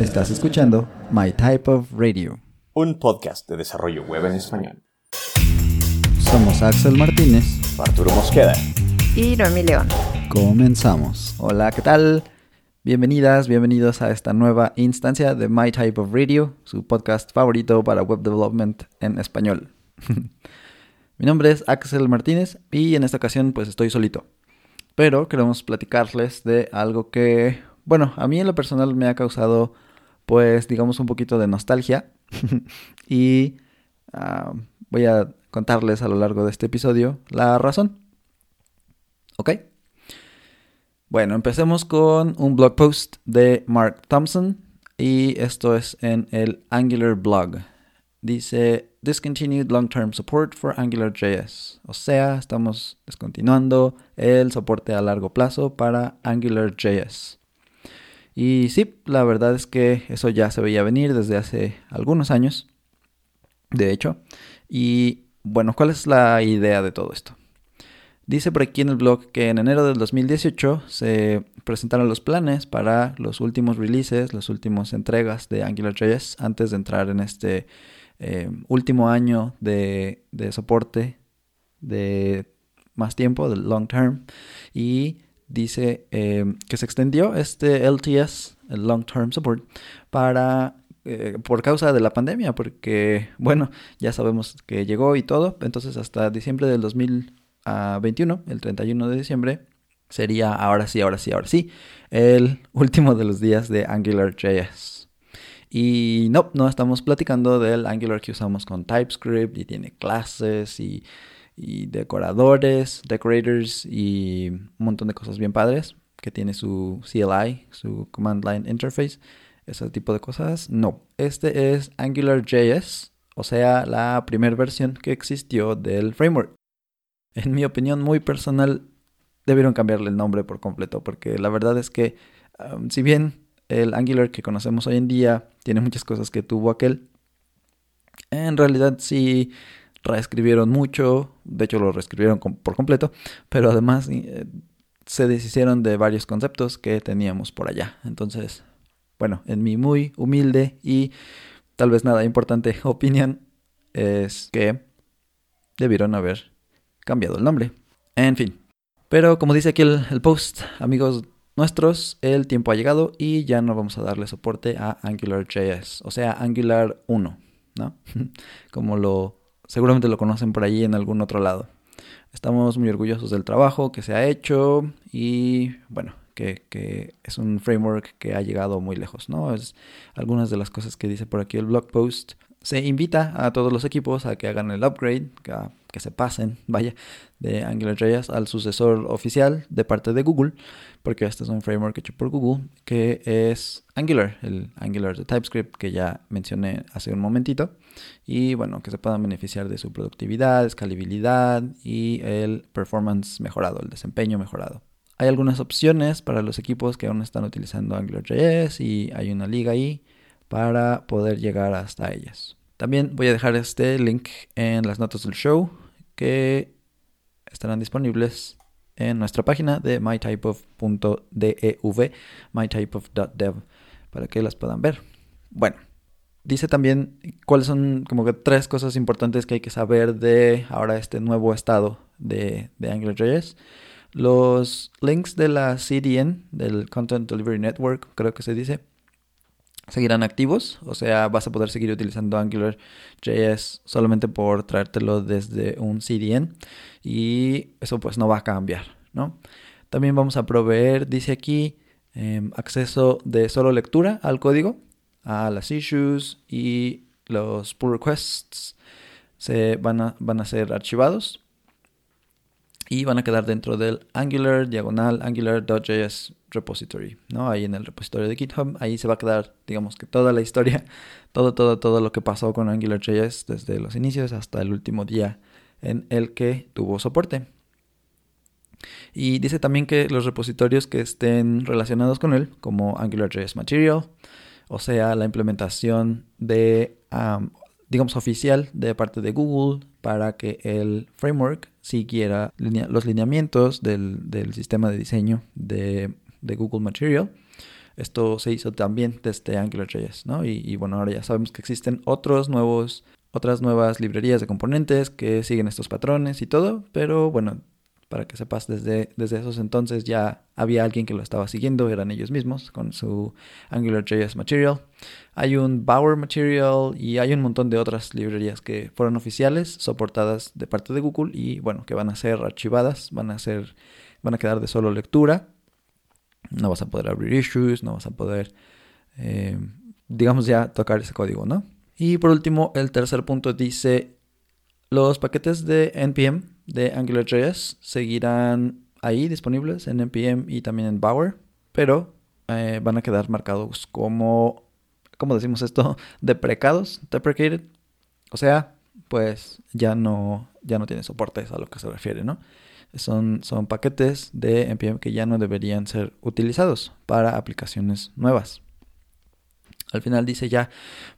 Estás escuchando My Type of Radio, un podcast de desarrollo web en español. Somos Axel Martínez, Arturo Mosqueda y Noemi León. Comenzamos. Hola, ¿qué tal? Bienvenidas, bienvenidos a esta nueva instancia de My Type of Radio, su podcast favorito para web development en español. Mi nombre es Axel Martínez y en esta ocasión pues estoy solito. Pero queremos platicarles de algo que, bueno, a mí en lo personal me ha causado pues digamos un poquito de nostalgia y ah, voy a contarles a lo largo de este episodio la razón. ¿Ok? Bueno, empecemos con un blog post de Mark Thompson y esto es en el Angular blog. Dice Discontinued Long-Term Support for AngularJS. O sea, estamos descontinuando el soporte a largo plazo para AngularJS. Y sí, la verdad es que eso ya se veía venir desde hace algunos años, de hecho. Y bueno, ¿cuál es la idea de todo esto? Dice por aquí en el blog que en enero del 2018 se presentaron los planes para los últimos releases, las últimas entregas de AngularJS antes de entrar en este eh, último año de, de soporte de más tiempo, del long term. Y dice eh, que se extendió este LTS, el Long Term Support, para eh, por causa de la pandemia, porque bueno, ya sabemos que llegó y todo, entonces hasta diciembre del 2021, el 31 de diciembre, sería ahora sí, ahora sí, ahora sí, el último de los días de AngularJS. Y no, no estamos platicando del Angular que usamos con TypeScript y tiene clases y y decoradores, decorators y un montón de cosas bien padres que tiene su CLI, su Command Line Interface, ese tipo de cosas. No, este es AngularJS, o sea, la primera versión que existió del framework. En mi opinión muy personal, debieron cambiarle el nombre por completo, porque la verdad es que, um, si bien el Angular que conocemos hoy en día tiene muchas cosas que tuvo aquel, en realidad sí reescribieron mucho, de hecho lo reescribieron por completo, pero además eh, se deshicieron de varios conceptos que teníamos por allá. Entonces, bueno, en mi muy humilde y tal vez nada importante opinión es que debieron haber cambiado el nombre. En fin. Pero como dice aquí el, el post, amigos nuestros, el tiempo ha llegado y ya no vamos a darle soporte a AngularJS, o sea, Angular 1, ¿no? como lo seguramente lo conocen por allí en algún otro lado. Estamos muy orgullosos del trabajo que se ha hecho y bueno, que, es un framework que ha llegado muy lejos, ¿no? Es algunas de las cosas que dice por aquí el blog post. Se invita a todos los equipos a que hagan el upgrade, que se pasen, vaya, de AngularJS al sucesor oficial de parte de Google, porque este es un framework hecho por Google, que es Angular, el Angular de TypeScript que ya mencioné hace un momentito, y bueno, que se puedan beneficiar de su productividad, escalabilidad y el performance mejorado, el desempeño mejorado. Hay algunas opciones para los equipos que aún están utilizando AngularJS y hay una liga ahí para poder llegar hasta ellas. También voy a dejar este link en las notas del show que estarán disponibles en nuestra página de mytypeof.dev, mytypeof.dev, para que las puedan ver. Bueno, dice también cuáles son como que tres cosas importantes que hay que saber de ahora este nuevo estado de, de AngularJS. Los links de la CDN, del Content Delivery Network, creo que se dice, seguirán activos, o sea, vas a poder seguir utilizando AngularJS solamente por traértelo desde un CDN y eso pues no va a cambiar, ¿no? También vamos a proveer, dice aquí, em, acceso de solo lectura al código, a las issues y los pull requests se van a, van a ser archivados y van a quedar dentro del Angular diagonal angular.js repository, ¿no? Ahí en el repositorio de GitHub, ahí se va a quedar, digamos que toda la historia, todo, todo, todo lo que pasó con AngularJS desde los inicios hasta el último día en el que tuvo soporte. Y dice también que los repositorios que estén relacionados con él, como AngularJS Material, o sea, la implementación de digamos, oficial de parte de Google para que el framework siguiera los lineamientos del, sistema de diseño de, Google Material. esto se hizo también desde AngularJS, ¿no? Y, y bueno, ahora ya sabemos que existen otros nuevos, otras nuevas librerías de componentes que siguen estos patrones y todo, pero bueno, para que sepas, desde, desde esos entonces ya había alguien que lo estaba siguiendo, eran ellos mismos con su AngularJS Material. Hay un Bower Material y hay un montón de otras librerías que fueron oficiales, soportadas de parte de Google y bueno, que van a ser archivadas, van a ser, van a quedar de solo lectura. No vas a poder abrir issues, no vas a poder, eh, digamos ya, tocar ese código, ¿no? Y por último, el tercer punto dice, los paquetes de NPM de AngularJS seguirán ahí disponibles en NPM y también en Bower, pero eh, van a quedar marcados como, ¿cómo decimos esto? Deprecados, deprecated. O sea, pues ya no, ya no tiene soporte, a lo que se refiere, ¿no? Son, son paquetes de NPM que ya no deberían ser utilizados para aplicaciones nuevas. Al final dice ya,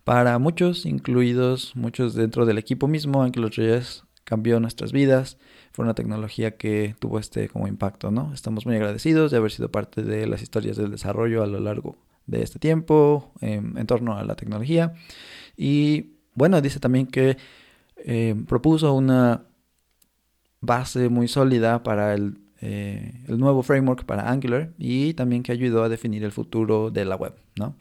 para muchos, incluidos muchos dentro del equipo mismo, AngularJS cambió nuestras vidas. Fue una tecnología que tuvo este como impacto, ¿no? Estamos muy agradecidos de haber sido parte de las historias del desarrollo a lo largo de este tiempo em, en torno a la tecnología. Y bueno, dice también que em, propuso una base muy sólida para el, eh, el, nuevo framework para Angular y también que ayudó a definir el futuro de la web, ¿no?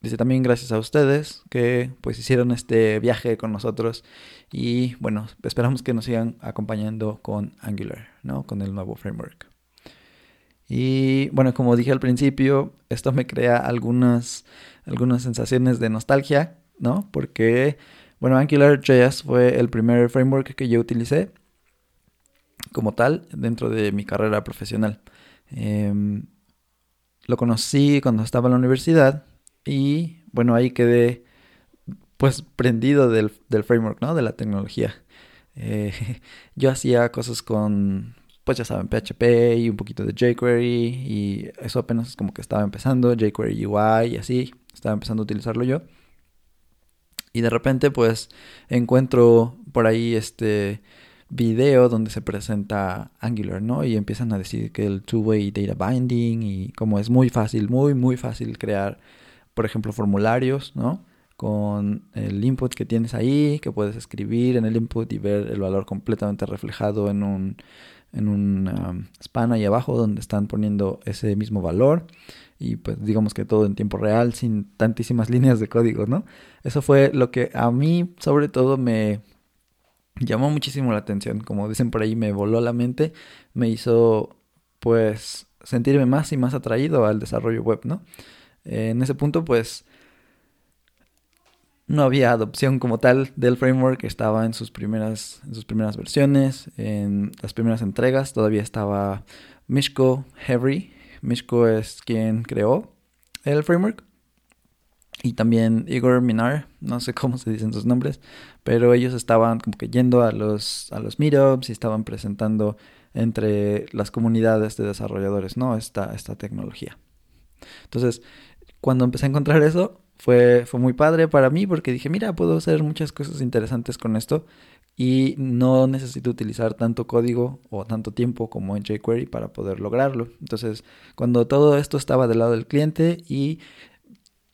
Dice también gracias a ustedes que pues hicieron este viaje con nosotros y bueno, esperamos que nos sigan acompañando con Angular, ¿no? Con el nuevo framework. Y bueno, como dije al principio, esto me crea algunas, algunas sensaciones de nostalgia, ¿no? Porque, bueno, AngularJS fue el primer framework que yo utilicé como tal dentro de mi carrera profesional. Em, lo conocí cuando estaba en la universidad y bueno, ahí quedé pues prendido del, framework, ¿no? De la tecnología. Eh, yo hacía cosas con, pues ya saben, PHP y un poquito de jQuery y eso apenas como que estaba empezando, jQuery UI y así, estaba empezando a utilizarlo yo. Y de repente pues encuentro por ahí este video donde se presenta Angular, ¿no? Y empiezan a decir que el two-way data binding y como es muy fácil, muy, muy fácil crear por ejemplo, formularios, ¿no? Con el input que tienes ahí, que puedes escribir en el input y ver el valor completamente reflejado en un, en un um, span ahí abajo donde están poniendo ese mismo valor y pues digamos que todo en tiempo real sin tantísimas líneas de código, ¿no? Eso fue lo que a mí sobre todo me llamó muchísimo la atención, como dicen por ahí me voló la mente, me hizo pues sentirme más y más atraído al desarrollo web, ¿no? en ese punto, pues no había adopción como tal del framework, estaba en sus primeras, sus primeras versiones, en las primeras entregas, todavía estaba Mishko Hevery. Mishko es quien creó el framework. Y también Igor Minar, no sé cómo se dicen sus nombres, pero ellos estaban como que yendo a los, a los meetups y estaban presentando entre las comunidades de desarrolladores, ¿no? Esta, esta tecnología. Entonces, cuando empecé a encontrar eso, fue, fue muy padre para mí porque dije, mira, puedo hacer muchas cosas interesantes con esto y no necesito utilizar tanto código o tanto tiempo como en jQuery para poder lograrlo. Entonces, cuando todo esto estaba del lado del cliente y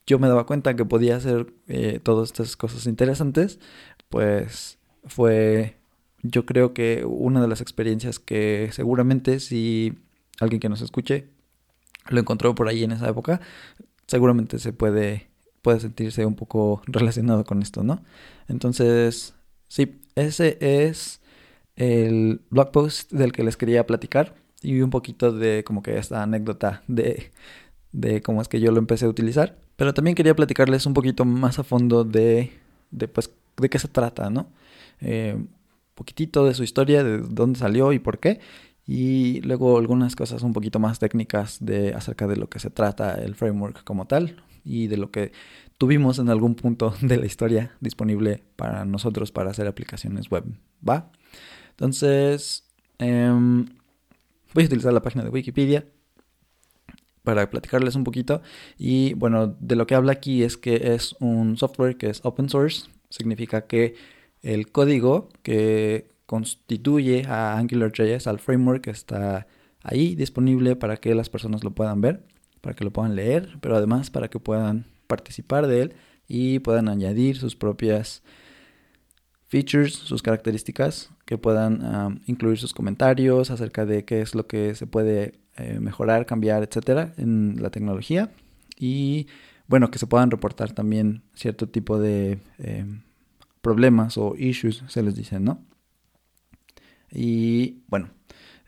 yo me daba cuenta que podía hacer eh, todas estas cosas interesantes, pues fue, yo creo que una de las experiencias que seguramente si alguien que nos escuche lo encontró por ahí en esa época, seguramente se puede, puede sentirse un poco relacionado con esto, ¿no? Entonces, sí, ese es el blog post del que les quería platicar y un poquito de como que esta anécdota de, de cómo es que yo lo empecé a utilizar. Pero también quería platicarles un poquito más a fondo de, pues, de qué se trata, ¿no? Eh, poquitito de su historia, de dónde salió y por qué y luego algunas cosas un poquito más técnicas de acerca de lo que se trata el framework como tal y de lo que tuvimos en algún punto de la historia disponible para nosotros para hacer aplicaciones web. ¿Va? Entonces, em, voy a utilizar la página de Wikipedia para platicarles un poquito. Y bueno, de lo que habla aquí es que es un software que es open source. Significa que el código que constituye a AngularJS, al framework está ahí disponible para que las personas lo puedan ver. Para que lo puedan leer, pero además para que puedan participar de él y puedan añadir sus propias features, sus características, que puedan incluir sus comentarios acerca de qué es lo que se puede eh, mejorar, cambiar, etcétera, en la tecnología. Y bueno, que se puedan reportar también cierto tipo de em, problemas o issues, se les dice, ¿no? Y bueno,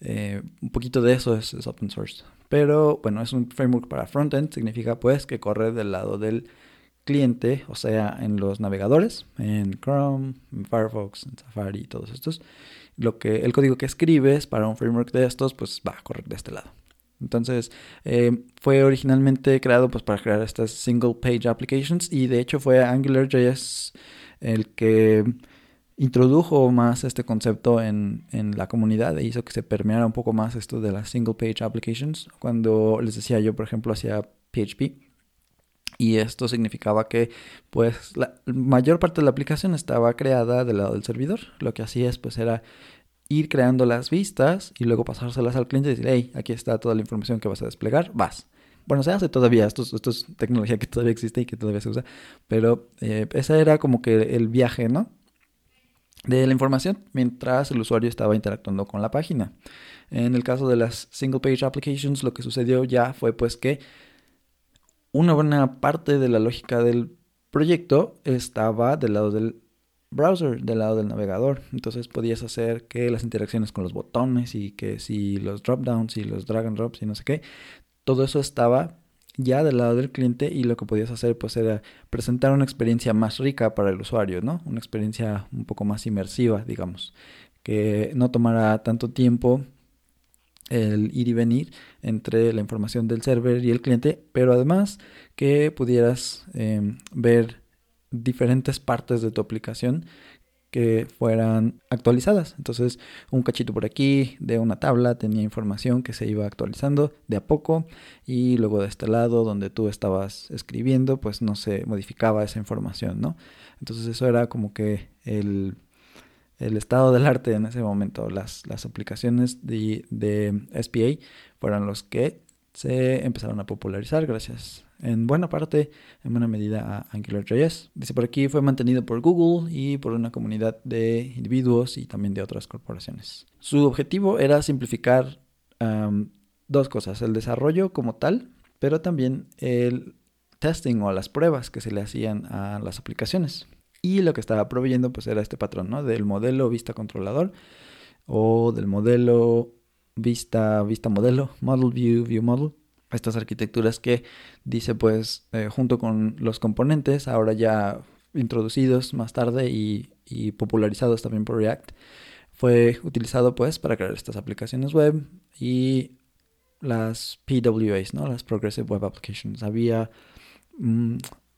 eh, un poquito de eso es, es, open source. Pero bueno, es un framework para frontend, significa pues que corre del lado del cliente, o sea, en los navegadores, en Chrome, en Firefox, en Safari y todos estos. Lo que, el código que escribes para un framework de estos, pues va a correr de este lado. Entonces, eh, fue originalmente creado pues, para crear estas single page applications y de hecho fue AngularJS el que introdujo más este concepto en, en, la comunidad e hizo que se permeara un poco más esto de las single page applications. Cuando les decía yo, por ejemplo, hacía PHP, y esto significaba que pues la mayor parte de la aplicación estaba creada del lado del servidor. Lo que hacías pues era ir creando las vistas y luego pasárselas al cliente y decir, hey, aquí está toda la información que vas a desplegar, vas. Bueno, se hace todavía, esto, esto es tecnología que todavía existe y que todavía se usa, pero eh, ese era como que el viaje, ¿no? De la información mientras el usuario estaba interactuando con la página. En el caso de las single page applications, lo que sucedió ya fue pues que una buena parte de la lógica del proyecto estaba del lado del browser, del lado del navegador. Entonces podías hacer que las interacciones con los botones y que si los dropdowns y los drag and drops y no sé qué, todo eso estaba ya del lado del cliente y lo que podías hacer pues era presentar una experiencia más rica para el usuario, ¿no? Una experiencia un poco más inmersiva, digamos, que no tomara tanto tiempo el ir y venir entre la información del server y el cliente, pero además que pudieras em, ver diferentes partes de tu aplicación que fueran actualizadas. Entonces, un cachito por aquí de una tabla tenía información que se iba actualizando de a poco y luego de este lado donde tú estabas escribiendo, pues no se modificaba esa información, ¿no? Entonces, eso era como que el el estado del arte en ese momento. Las, las aplicaciones de, de, SPA fueron los que se empezaron a popularizar gracias en buena parte, en buena medida a AngularJS. Dice por aquí fue mantenido por Google y por una comunidad de individuos y también de otras corporaciones. Su objetivo era simplificar dos cosas, el desarrollo como tal, pero también el testing o las pruebas que se le hacían a las aplicaciones. Y lo que estaba proveyendo pues era este patrón, ¿no? Del modelo vista controlador o del modelo vista, vista modelo, model view, view model. Estas arquitecturas que dice pues eh, junto con los componentes ahora ya introducidos más tarde y, popularizados también por React fue utilizado pues para crear estas aplicaciones web y las PWAs, ¿no? Las Progressive Web Applications. Había mm,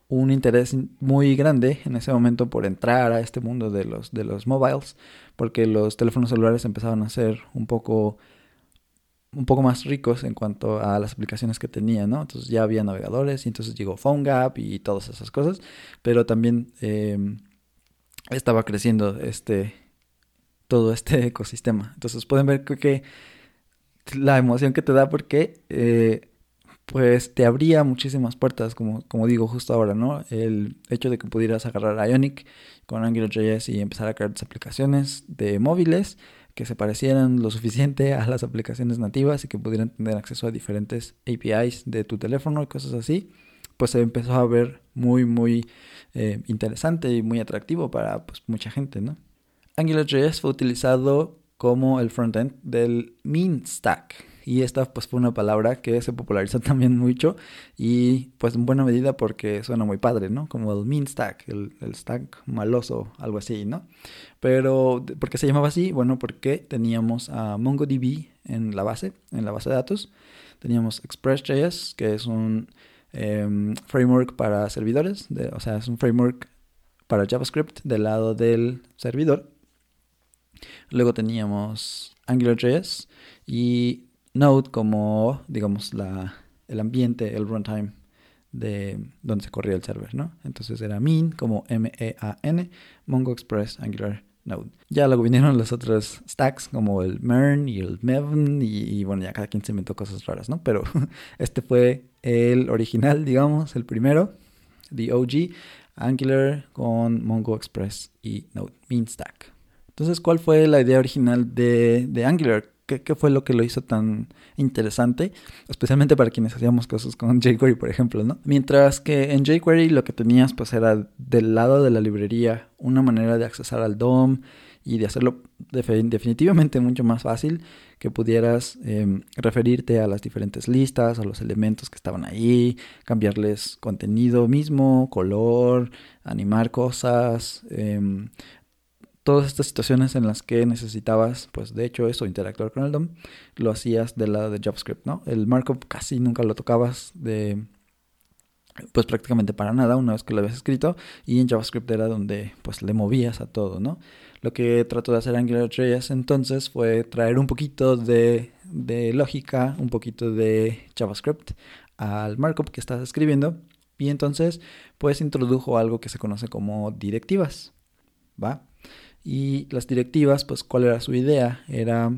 un interés muy grande en ese momento por entrar a este mundo de los, de los mobiles, porque los teléfonos celulares empezaban a ser un poco, un poco más ricos en cuanto a las aplicaciones que tenían, ¿no? Entonces ya había navegadores y entonces llegó PhoneGap y todas esas cosas, pero también em, estaba creciendo este, todo este ecosistema. Entonces pueden ver que, la emoción que te da porque... Eh, pues te abría muchísimas puertas, como, como digo justo ahora, ¿no? El hecho de que pudieras agarrar Ionic con AngularJS y empezar a crear tus aplicaciones de móviles que se parecieran lo suficiente a las aplicaciones nativas y que pudieran tener acceso a diferentes APIs de tu teléfono y cosas así, pues se empezó a ver muy, muy eh, interesante y muy atractivo para pues, mucha gente, ¿no? AngularJS fue utilizado como el frontend del Mean Stack, y esta pues fue una palabra que se popularizó también mucho y pues en buena medida porque suena muy padre, ¿no? Como el mean stack, el, stack maloso, algo así, ¿no? Pero ¿por qué se llamaba así? Bueno, porque teníamos a MongoDB en la base, en la base de datos. Teníamos Express.js, que es un em, framework para servidores, o sea, es un framework para JavaScript del lado del servidor. Luego teníamos AngularJS y Node como, digamos, la, el ambiente, el runtime de donde se corría el server, ¿no? Entonces era min como M-E-A-N, Mongo Express Angular Node. Ya luego vinieron los otros stacks como el MERN y el MEVN y, bueno, ya cada quien se inventó cosas raras, ¿no? Pero este fue el original, digamos, el primero, the OG, Angular con Mongo Express y Node Mean Stack. Entonces, ¿cuál fue la idea original de, de Angular? ¿Qué, fue lo que lo hizo tan interesante? Especialmente para quienes hacíamos cosas con jQuery, por ejemplo, ¿no? Mientras que en jQuery lo que tenías pues era del lado de la librería una manera de accesar al DOM y de hacerlo definitivamente mucho más fácil que pudieras em, referirte a las diferentes listas, a los elementos que estaban ahí, cambiarles contenido mismo, color, animar cosas, eh, todas estas situaciones en las que necesitabas, pues de hecho eso, interactuar con el DOM, lo hacías del lado de JavaScript, ¿no? El markup casi nunca lo tocabas de, pues prácticamente para nada una vez que lo habías escrito y en JavaScript era donde pues le movías a todo, ¿no? Lo que trató de hacer AngularJS entonces fue traer un poquito de, de lógica, un poquito de JavaScript al markup que estás escribiendo y entonces pues introdujo algo que se conoce como directivas, ¿va? Y las directivas, pues, ¿cuál era su idea? Era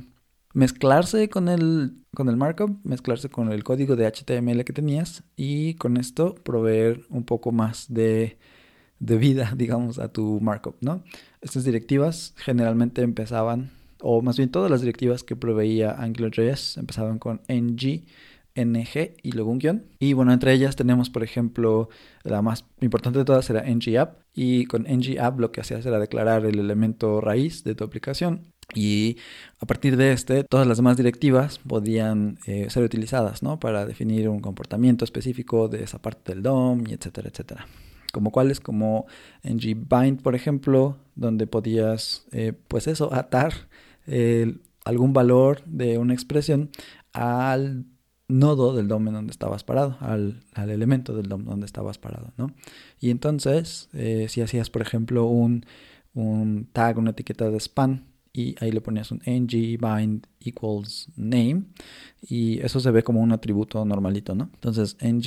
mezclarse con el, con el markup, mezclarse con el código de HTML que tenías y con esto proveer un poco más de, de vida, digamos, a tu markup, ¿no? Estas directivas generalmente empezaban, o más bien todas las directivas que proveía AngularJS empezaban con ng ng y luego un guion. Y bueno, entre ellas tenemos, por ejemplo, la más importante de todas era ngapp. Y con ngapp lo que hacías era declarar el elemento raíz de tu aplicación. Y a partir de este, todas las demás directivas podían eh, ser utilizadas, ¿no? Para definir un comportamiento específico de esa parte del DOM, y etcétera, etcétera. Como cuáles, como ngbind, por ejemplo, donde podías, eh, pues eso, atar algún valor de una expresión al nodo del DOM en donde estabas parado, al, elemento del DOM donde estabas parado, ¿no? Y entonces, eh, si hacías, por ejemplo, un, tag, una etiqueta de span, y ahí le ponías un ng bind equals name, y eso se ve como un atributo normalito, ¿no? Entonces, ng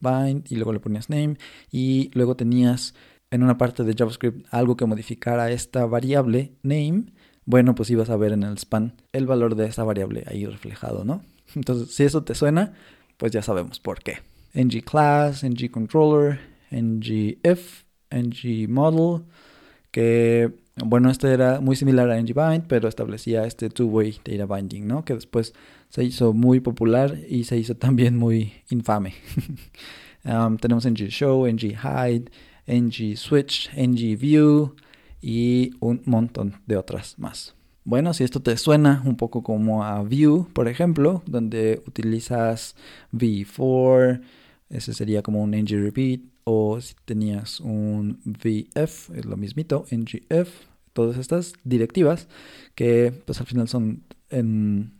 bind, y luego le ponías name, y luego tenías en una parte de JavaScript algo que modificara esta variable name, bueno, pues ibas a ver en el span el valor de esa variable ahí reflejado, ¿no? Entonces, si eso te suena, pues ya sabemos por qué. ng class, ng controller, ng if, ng que bueno, este era muy similar a ngbind, pero establecía este two-way data binding, ¿no? Que después se hizo muy popular y se hizo también muy infame. um, tenemos ng show, ng hide, ng switch, ng y un montón de otras más. Bueno, si esto te suena un poco como a Vue, por ejemplo, donde utilizas V4, ese sería como un ng repeat, o si tenías un VF, es lo mismito, ngf, todas estas directivas que pues al final son en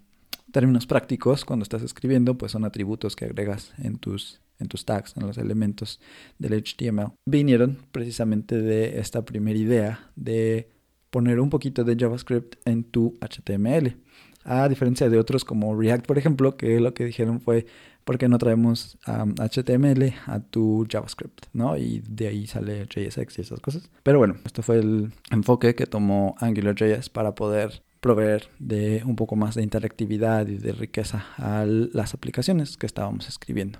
términos prácticos cuando estás escribiendo pues son atributos que agregas en tus en tus tags, en los elementos del HTML. Vinieron precisamente de esta primera idea de poner un poquito de JavaScript en tu HTML. A diferencia de otros como React, por ejemplo, que lo que dijeron fue, ¿por qué no traemos HTML a tu JavaScript? ¿no? Y de ahí sale JSX y esas cosas. Pero bueno, esto fue el enfoque que tomó AngularJS para poder proveer de un poco más de interactividad y de riqueza a las aplicaciones que estábamos escribiendo.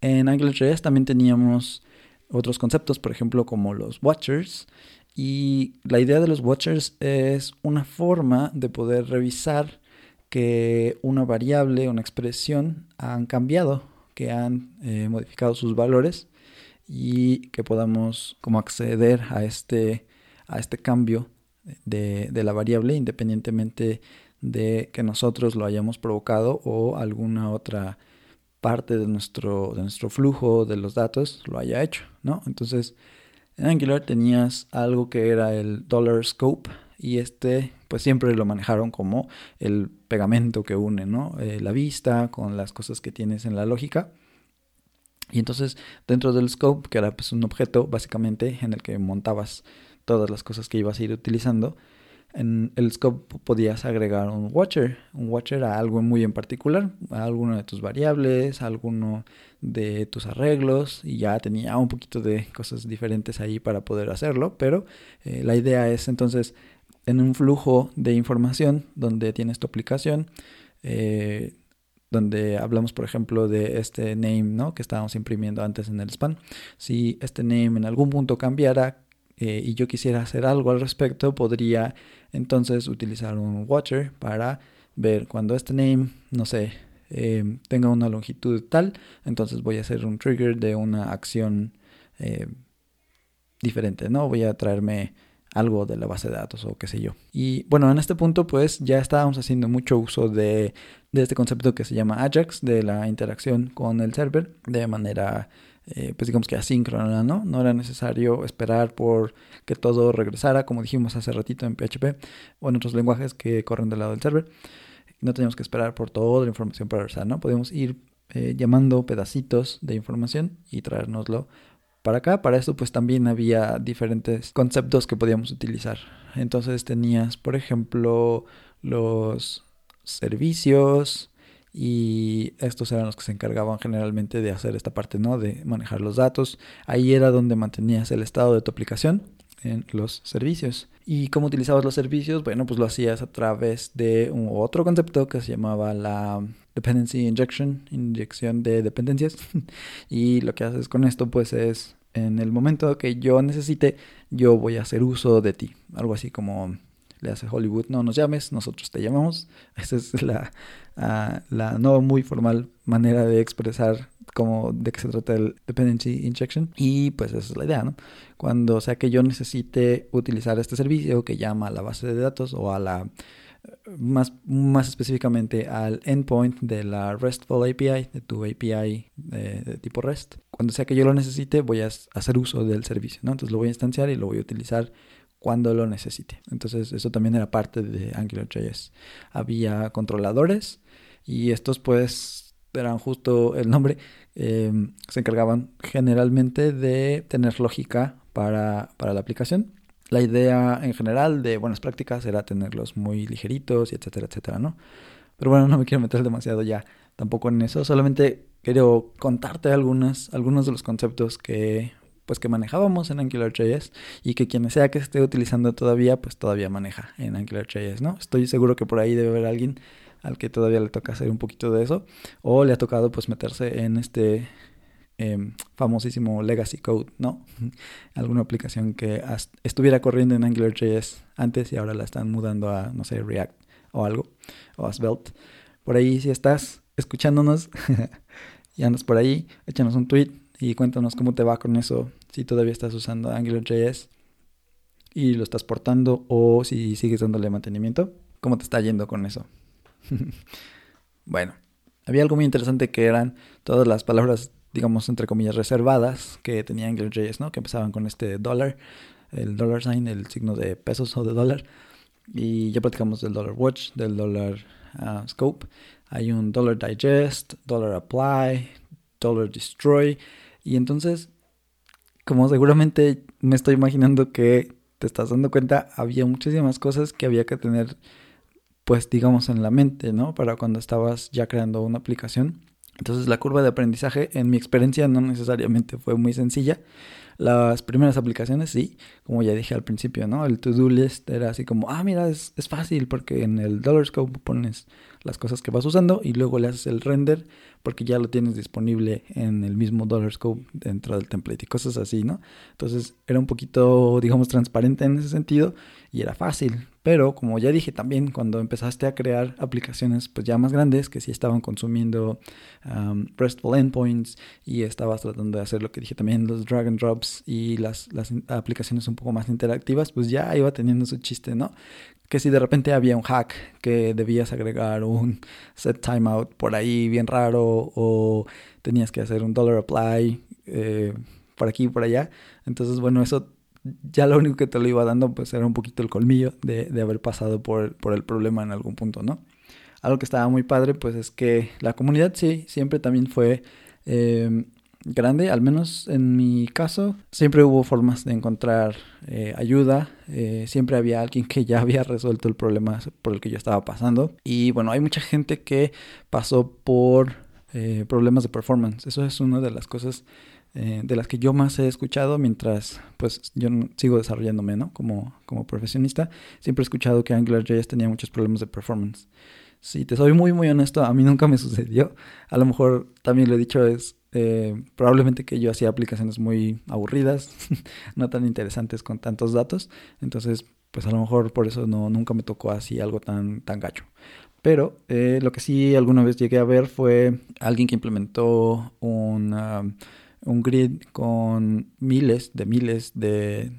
En AngularJS también teníamos otros conceptos, por ejemplo, como los watchers, y la idea de los watchers es una forma de poder revisar que una variable, una expresión han cambiado, que han eh, modificado sus valores y que podamos como acceder a este, a este cambio de, de la variable independientemente de que nosotros lo hayamos provocado o alguna otra parte de nuestro, de nuestro flujo de los datos lo haya hecho, ¿no? Entonces, en Angular tenías algo que era el dollar scope y este pues siempre lo manejaron como el pegamento que une. Eh, la vista con las cosas que tienes en la lógica. Y entonces dentro del scope, que era pues un objeto básicamente en el que montabas todas las cosas que ibas a ir utilizando, en el scope podías agregar un watcher, un watcher a algo muy en particular, a alguno de tus variables, a alguno de tus arreglos y ya tenía un poquito de cosas diferentes ahí para poder hacerlo, pero eh, la idea es entonces en un flujo de información donde tienes tu aplicación, eh, donde hablamos por ejemplo de este name ¿no? que estábamos imprimiendo antes en el span, si este name en algún punto cambiara, eh, y yo quisiera hacer algo al respecto, podría entonces utilizar un watcher para ver cuando este name, no sé, eh, tenga una longitud tal, entonces voy a hacer un trigger de una acción eh, diferente, ¿no? Voy a traerme algo de la base de datos o qué sé yo. Y bueno, en este punto pues ya estábamos haciendo mucho uso de, de este concepto que se llama Ajax, de la interacción con el server de manera eh, pues digamos que asíncrona, ¿no? No era necesario esperar por que todo regresara, como dijimos hace ratito en PHP o en otros lenguajes que corren del lado del server. No teníamos que esperar por toda la información para regresar, ¿no? Podíamos ir eh, llamando pedacitos de información y traérnoslo para acá. Para eso pues también había diferentes conceptos que podíamos utilizar. Entonces tenías, por ejemplo, los servicios, y estos eran los que se encargaban generalmente de hacer esta parte, ¿no? De manejar los datos. Ahí era donde mantenías el estado de tu aplicación en los servicios. ¿Y cómo utilizabas los servicios? Bueno, pues lo hacías a través de un otro concepto que se llamaba la dependency injection, inyección de dependencias. y lo que haces con esto pues es en el momento que yo necesite, yo voy a hacer uso de ti. Algo así como le hace Hollywood, no nos llames, nosotros te llamamos. Esa es la, uh, la no muy formal manera de expresar como de qué se trata el dependency injection y pues esa es la idea, ¿no? Cuando sea que yo necesite utilizar este servicio que llama a la base de datos o a la más, más específicamente al endpoint de la RESTful API, de tu API de, de, tipo REST. Cuando sea que yo lo necesite, voy a hacer uso del servicio, ¿no? Entonces lo voy a instanciar y lo voy a utilizar cuando lo necesite. Entonces eso también era parte de AngularJS. Había controladores y estos pues eran justo el nombre. Eh, se encargaban generalmente de tener lógica para, para, la aplicación. La idea en general de buenas prácticas era tenerlos muy ligeritos y etcétera, etcétera, ¿no? Pero bueno, no me quiero meter demasiado ya tampoco en eso. Solamente quiero contarte algunas, algunos de los conceptos que pues que manejábamos en AngularJS y que quien sea que esté utilizando todavía, pues todavía maneja en AngularJS, ¿no? Estoy seguro que por ahí debe haber alguien al que todavía le toca hacer un poquito de eso o le ha tocado pues meterse en este eh, famosísimo legacy code, ¿no? Alguna aplicación que estuviera corriendo en AngularJS antes y ahora la están mudando a, no sé, React o algo, o a Svelte. Por ahí si estás escuchándonos y andas por ahí, échanos un tweet y cuéntanos cómo te va con eso, si todavía estás usando AngularJS y lo estás portando o si sigues dándole mantenimiento, cómo te está yendo con eso. bueno, había algo muy interesante que eran todas las palabras, digamos, entre comillas, reservadas que tenía AngularJS, ¿no? Que empezaban con este dólar, el dollar sign, el signo de pesos o de dólar. Y ya platicamos del dollar watch, del dollar uh, scope. Hay un dollar digest, dollar apply, dollar destroy y entonces, como seguramente me estoy imaginando que te estás dando cuenta, había muchísimas cosas que había que tener, pues digamos, en la mente, ¿no? Para cuando estabas ya creando una aplicación. Entonces la curva de aprendizaje, en mi experiencia, no necesariamente fue muy sencilla. Las primeras aplicaciones, sí, como ya dije al principio, ¿no? El to-do list era así como, ah, mira, es, es, fácil porque en el dollar scope pones las cosas que vas usando y luego le haces el render porque ya lo tienes disponible en el mismo dollar scope dentro del template y cosas así, ¿no? Entonces era un poquito, digamos, transparente en ese sentido y era fácil. Pero como ya dije también, cuando empezaste a crear aplicaciones pues ya más grandes que sí estaban consumiendo um, RESTful endpoints y estabas tratando de hacer lo que dije también, los drag and drops y las, las aplicaciones un poco más interactivas, pues ya iba teniendo su chiste, ¿no? que si de repente había un hack que debías agregar un set timeout por ahí bien raro o tenías que hacer un dollar apply eh, por aquí y por allá. Entonces, bueno, eso ya lo único que te lo iba dando pues era un poquito el colmillo de, de haber pasado por, por, el problema en algún punto, ¿no? Algo que estaba muy padre pues es que la comunidad sí, siempre también fue... Eh, grande, al menos en mi caso, siempre hubo formas de encontrar eh, ayuda, eh, siempre había alguien que ya había resuelto el problema por el que yo estaba pasando. Y bueno, hay mucha gente que pasó por eh, problemas de performance. Eso es una de las cosas de las que yo más he escuchado mientras pues yo sigo desarrollándome, ¿no? Como, como profesionista, siempre he escuchado que AngularJS tenía muchos problemas de performance. Si te soy muy, muy honesto, a mí nunca me sucedió. A lo mejor también lo he dicho, es eh, probablemente que yo hacía aplicaciones muy aburridas, no tan interesantes con tantos datos. Entonces, pues a lo mejor por eso no, nunca me tocó así algo tan, tan gacho. Pero eh, lo que sí alguna vez llegué a ver fue alguien que implementó un, un grid con miles de miles de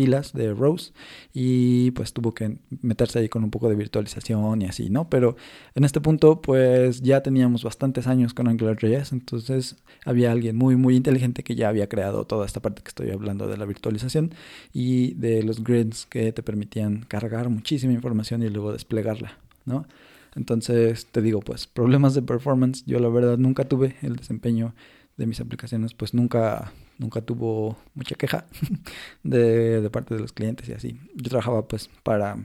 filas de rows y pues tuvo que meterse ahí con un poco de virtualización y así, ¿no? Pero en este punto pues ya teníamos bastantes años con AngularJS, entonces había alguien muy muy inteligente que ya había creado toda esta parte que estoy hablando de la virtualización y de los grids que te permitían cargar muchísima información y luego desplegarla, ¿no? Entonces te digo pues problemas de performance yo la verdad nunca tuve el desempeño de mis aplicaciones pues nunca nunca tuvo mucha queja de, parte de los clientes y así. Yo trabajaba pues para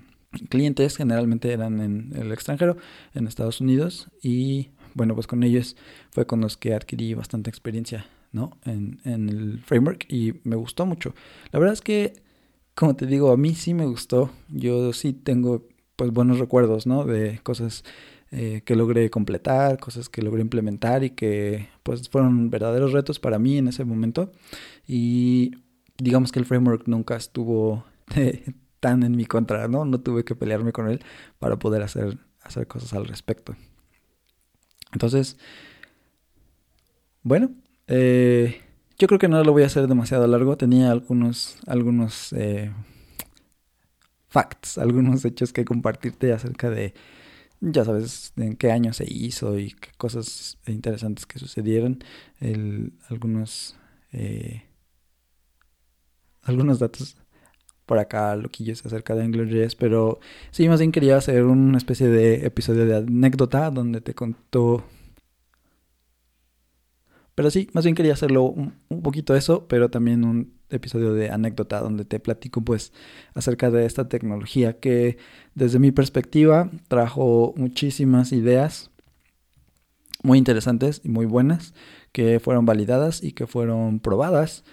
clientes, generalmente eran en el extranjero, en Estados Unidos, y bueno, pues con ellos fue con los que adquirí bastante experiencia, ¿no? En, en el framework y me gustó mucho. La verdad es que, como te digo, a mí sí me gustó. Yo sí tengo pues buenos recuerdos, ¿no? De cosas eh, que logré completar, cosas que logré implementar y que pues fueron verdaderos retos para mí en ese momento. Y digamos que el framework nunca estuvo tan en mi contra, ¿no? No tuve que pelearme con él para poder hacer, hacer cosas al respecto. Entonces, bueno, eh, yo creo que no lo voy a hacer demasiado largo. Tenía algunos, algunos eh, facts, algunos hechos que compartirte acerca de ya sabes en qué año se hizo y qué cosas interesantes que sucedieron, algunos, eh, algunos datos por acá loquillos acerca de AngularJS, pero sí, más bien quería hacer una especie de episodio de anécdota donde te contó pero sí, más bien quería hacerlo un, poquito eso, pero también un episodio de anécdota donde te platico pues acerca de esta tecnología que desde mi perspectiva trajo muchísimas ideas muy interesantes y muy buenas que fueron validadas y que fueron probadas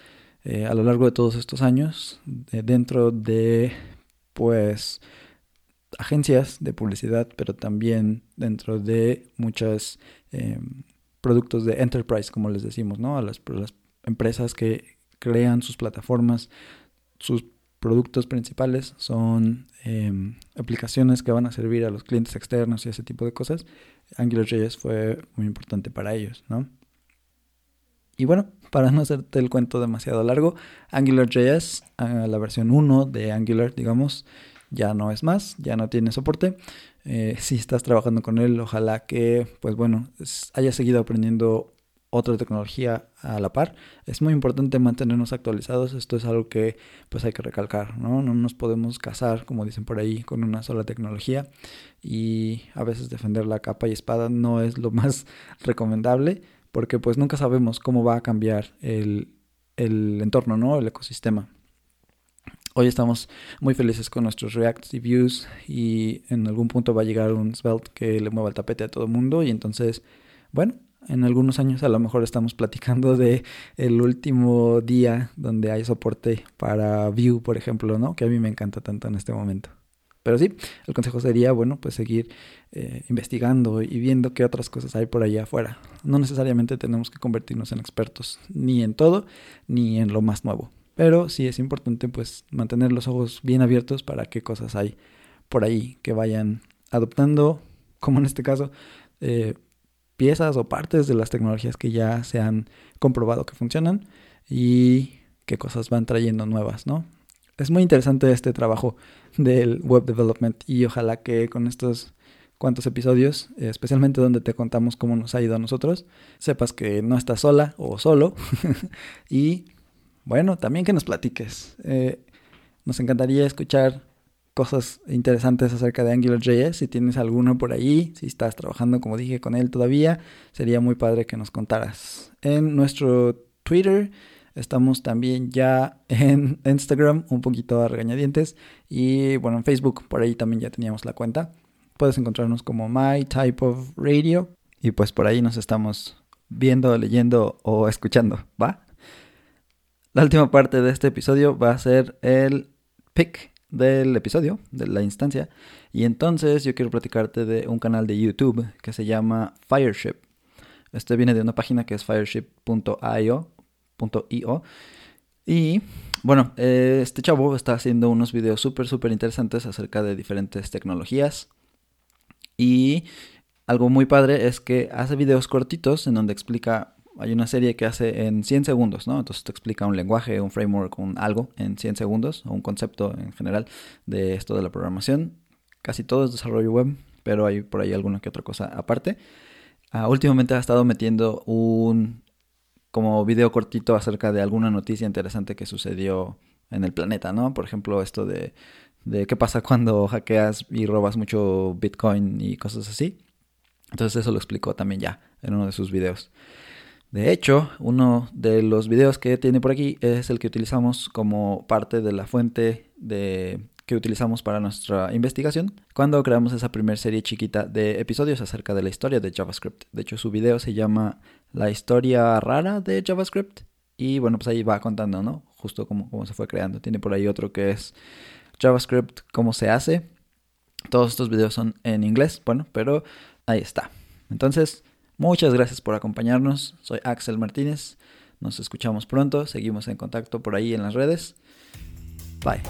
eh, a lo largo de todos estos años eh, dentro de pues agencias de publicidad pero también dentro de muchas eh, productos de enterprise, como les decimos, ¿no? A las, empresas que crean sus plataformas, sus productos principales son em, aplicaciones que van a servir a los clientes externos y ese tipo de cosas. AngularJS fue muy importante para ellos, ¿no? Y bueno, para no hacerte el cuento demasiado largo, AngularJS, ah, la versión 1 de Angular, digamos, ya no es más, ya no tiene soporte. Eh, si estás trabajando con él, ojalá que, pues bueno, hayas seguido aprendiendo otra tecnología a la par. Es muy importante mantenernos actualizados. Esto es algo que pues hay que recalcar, ¿no? No nos podemos casar, como dicen por ahí, con una sola tecnología y a veces defender la capa y espada no es lo más recomendable porque pues nunca sabemos cómo va a cambiar el, el entorno, ¿no? El ecosistema. Hoy estamos muy felices con nuestros React y Views y en algún punto va a llegar un Svelte que le mueva el tapete a todo el mundo y entonces, bueno, en algunos años a lo mejor estamos platicando de el último día donde hay soporte para Vue, por ejemplo, ¿no? Que a mí me encanta tanto en este momento. Pero sí, el consejo sería, bueno, pues seguir eh, investigando y viendo qué otras cosas hay por allá afuera. No necesariamente tenemos que convertirnos en expertos ni en todo, ni en lo más nuevo. Pero sí es importante pues mantener los ojos bien abiertos para qué cosas hay por ahí que vayan adoptando, como en este caso, eh, piezas o partes de las tecnologías que ya se han comprobado que funcionan y qué cosas van trayendo nuevas, ¿no? Es muy interesante este trabajo del web development y ojalá que con estos cuantos episodios, especialmente donde te contamos cómo nos ha ido a nosotros, sepas que no estás sola o solo y bueno, también que nos platiques. Eh, nos encantaría escuchar cosas interesantes acerca de AngularJS. Si tienes alguno por ahí, si estás trabajando, como dije, con él todavía, sería muy padre que nos contaras. En nuestro Twitter estamos también ya en Instagram, un poquito a regañadientes. Y bueno, en Facebook, por ahí también ya teníamos la cuenta. Puedes encontrarnos como My Type of Radio. Y pues por ahí nos estamos viendo, leyendo o escuchando, ¿va? La última parte de este episodio va a ser el pick del episodio, de la instancia. Y entonces yo quiero platicarte de un canal de YouTube que se llama Fireship. Este viene de una página que es fireship.io. Y bueno, este chavo está haciendo unos videos súper, súper interesantes acerca de diferentes tecnologías. Y algo muy padre es que hace videos cortitos en donde explica hay una serie que hace en 100 segundos, ¿no? Entonces te explica un lenguaje, un framework, un algo en 100 segundos, o un concepto en general de esto de la programación. Casi todo es desarrollo web, pero hay por ahí alguna que otra cosa aparte. Uh, últimamente ha estado metiendo un como video cortito acerca de alguna noticia interesante que sucedió en el planeta, ¿no? Por ejemplo, esto de, de qué pasa cuando hackeas y robas mucho Bitcoin y cosas así. Entonces eso lo explicó también ya en uno de sus videos. De hecho, uno de los videos que tiene por aquí es el que utilizamos como parte de la fuente de, que utilizamos para nuestra investigación cuando creamos esa primera serie chiquita de episodios acerca de la historia de JavaScript. De hecho, su video se llama La historia rara de JavaScript y bueno, pues ahí va contando, ¿no? Justo cómo, cómo se fue creando. Tiene por ahí otro que es JavaScript, cómo se hace. Todos estos videos son en inglés, bueno, pero ahí está. Entonces, Muchas gracias por acompañarnos. Soy Axel Martínez. Nos escuchamos pronto. Seguimos en contacto por ahí en las redes. Bye.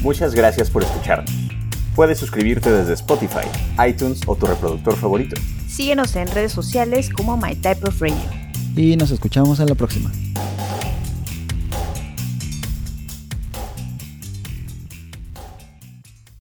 Muchas gracias por escucharnos. Puedes suscribirte desde Spotify, iTunes o tu reproductor favorito. Síguenos en redes sociales como My Type of Radio. Y nos escuchamos en la próxima.